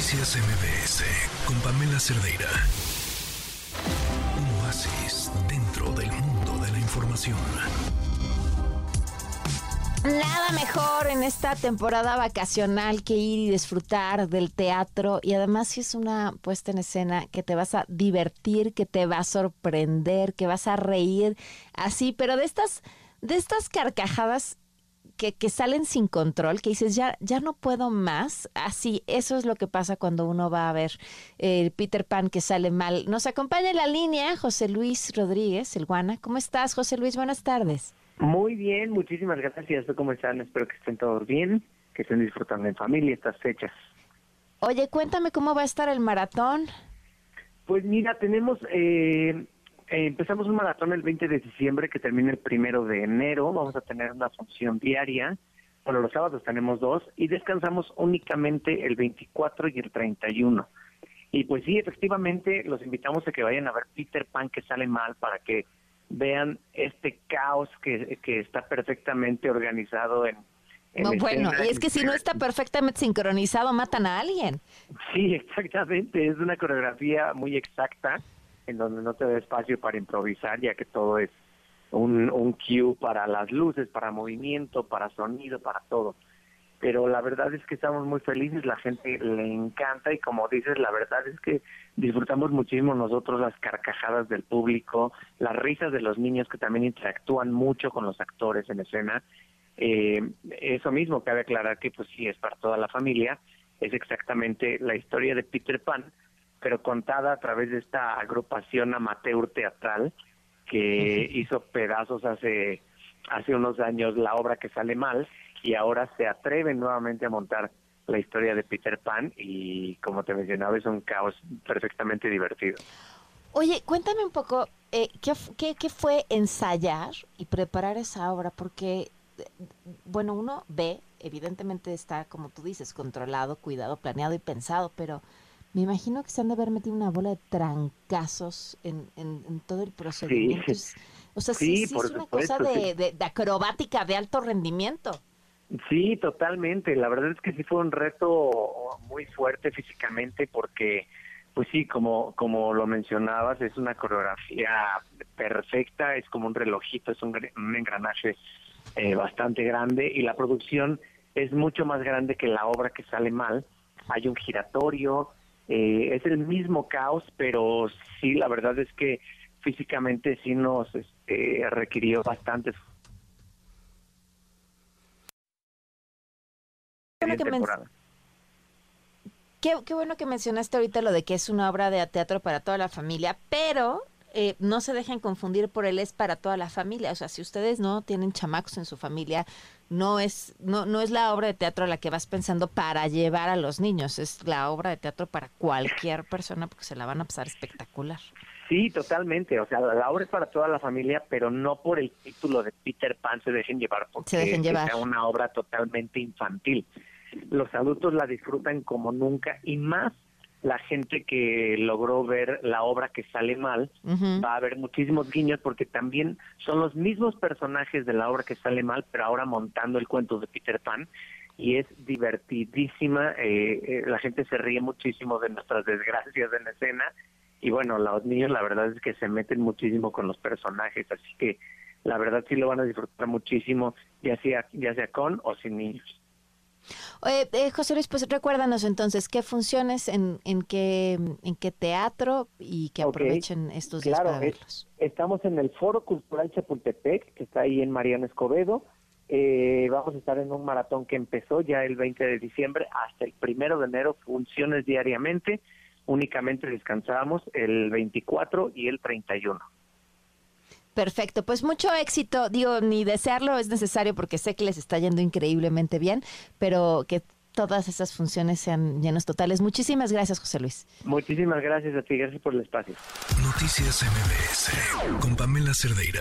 Noticias MBS con Pamela Cerdeira. Un oasis dentro del mundo de la información. Nada mejor en esta temporada vacacional que ir y disfrutar del teatro y además si es una puesta en escena que te vas a divertir, que te va a sorprender, que vas a reír así, pero de estas de estas carcajadas que, que, salen sin control, que dices, ya, ya no puedo más. Así, eso es lo que pasa cuando uno va a ver el Peter Pan que sale mal. Nos acompaña en la línea José Luis Rodríguez, el Guana. ¿Cómo estás, José Luis? Buenas tardes. Muy bien, muchísimas gracias. ¿Cómo están? Espero que estén todos bien, que estén disfrutando en familia estas fechas. Oye, cuéntame cómo va a estar el maratón. Pues mira, tenemos... Eh, eh, empezamos un maratón el 20 de diciembre que termina el primero de enero. Vamos a tener una función diaria. Bueno, los sábados tenemos dos y descansamos únicamente el 24 y el 31. Y pues sí, efectivamente, los invitamos a que vayan a ver Peter Pan que sale mal para que vean este caos que, que está perfectamente organizado en, no, bueno, y es que si no está perfectamente sincronizado, matan a alguien. Sí, exactamente. Es una coreografía muy exacta en donde no te da espacio para improvisar, ya que todo es un, un cue para las luces, para movimiento, para sonido, para todo. Pero la verdad es que estamos muy felices, la gente le encanta y como dices, la verdad es que disfrutamos muchísimo nosotros las carcajadas del público, las risas de los niños que también interactúan mucho con los actores en escena. Eh, eso mismo cabe aclarar que pues sí es para toda la familia, es exactamente la historia de Peter Pan, pero contada a través de esta agrupación amateur teatral que hizo pedazos hace hace unos años la obra que sale mal y ahora se atreven nuevamente a montar la historia de Peter Pan y como te mencionaba es un caos perfectamente divertido. Oye, cuéntame un poco, eh, ¿qué, qué, qué fue ensayar y preparar esa obra? Porque, bueno, uno ve, evidentemente está, como tú dices, controlado, cuidado, planeado y pensado, pero me imagino que se han de haber metido una bola de trancazos en, en, todo el procedimiento. Sí. O sea, sí, sí, es una cosa de, de, de, acrobática de alto rendimiento. Sí, totalmente. La verdad es que sí fue un reto muy fuerte físicamente porque, pues sí, como, como lo mencionabas, es una coreografía perfecta, es como un relojito, es un, un engranaje eh, bastante grande y la producción es mucho más grande que la obra que sale mal. Hay un giratorio, eh, es el mismo caos, pero sí, la verdad es que físicamente sí nos este, requirió bastante Qué, qué, bueno que mencionaste ahorita lo de que es una obra de teatro para toda la familia, pero eh, no se dejen confundir por el es para toda la familia. O sea, si ustedes no tienen chamacos en su familia, no es, no, no es la obra de teatro a la que vas pensando para llevar a los niños, es la obra de teatro para cualquier persona porque se la van a pasar espectacular. Sí, totalmente. O sea, la obra es para toda la familia, pero no por el título de Peter Pan se dejen llevar porque se dejen llevar. es una obra totalmente infantil los adultos la disfrutan como nunca y más la gente que logró ver la obra que sale mal uh -huh. va a haber muchísimos guiños porque también son los mismos personajes de la obra que sale mal pero ahora montando el cuento de Peter Pan y es divertidísima eh, eh, la gente se ríe muchísimo de nuestras desgracias en la escena y bueno los niños la verdad es que se meten muchísimo con los personajes así que la verdad sí lo van a disfrutar muchísimo ya sea ya sea con o sin niños eh, eh, José Luis, pues recuérdanos entonces qué funciones, en, en, qué, en qué teatro y que okay. aprovechen estos días claro, para verlos. Es, estamos en el Foro Cultural Chapultepec, que está ahí en Mariano Escobedo. Eh, vamos a estar en un maratón que empezó ya el 20 de diciembre hasta el primero de enero, funciones diariamente. Únicamente descansamos el 24 y el 31. Perfecto, pues mucho éxito. Digo, ni desearlo es necesario porque sé que les está yendo increíblemente bien, pero que todas esas funciones sean llenos totales. Muchísimas gracias, José Luis. Muchísimas gracias a ti, gracias por el espacio. Noticias MBS con Pamela Cerdeira.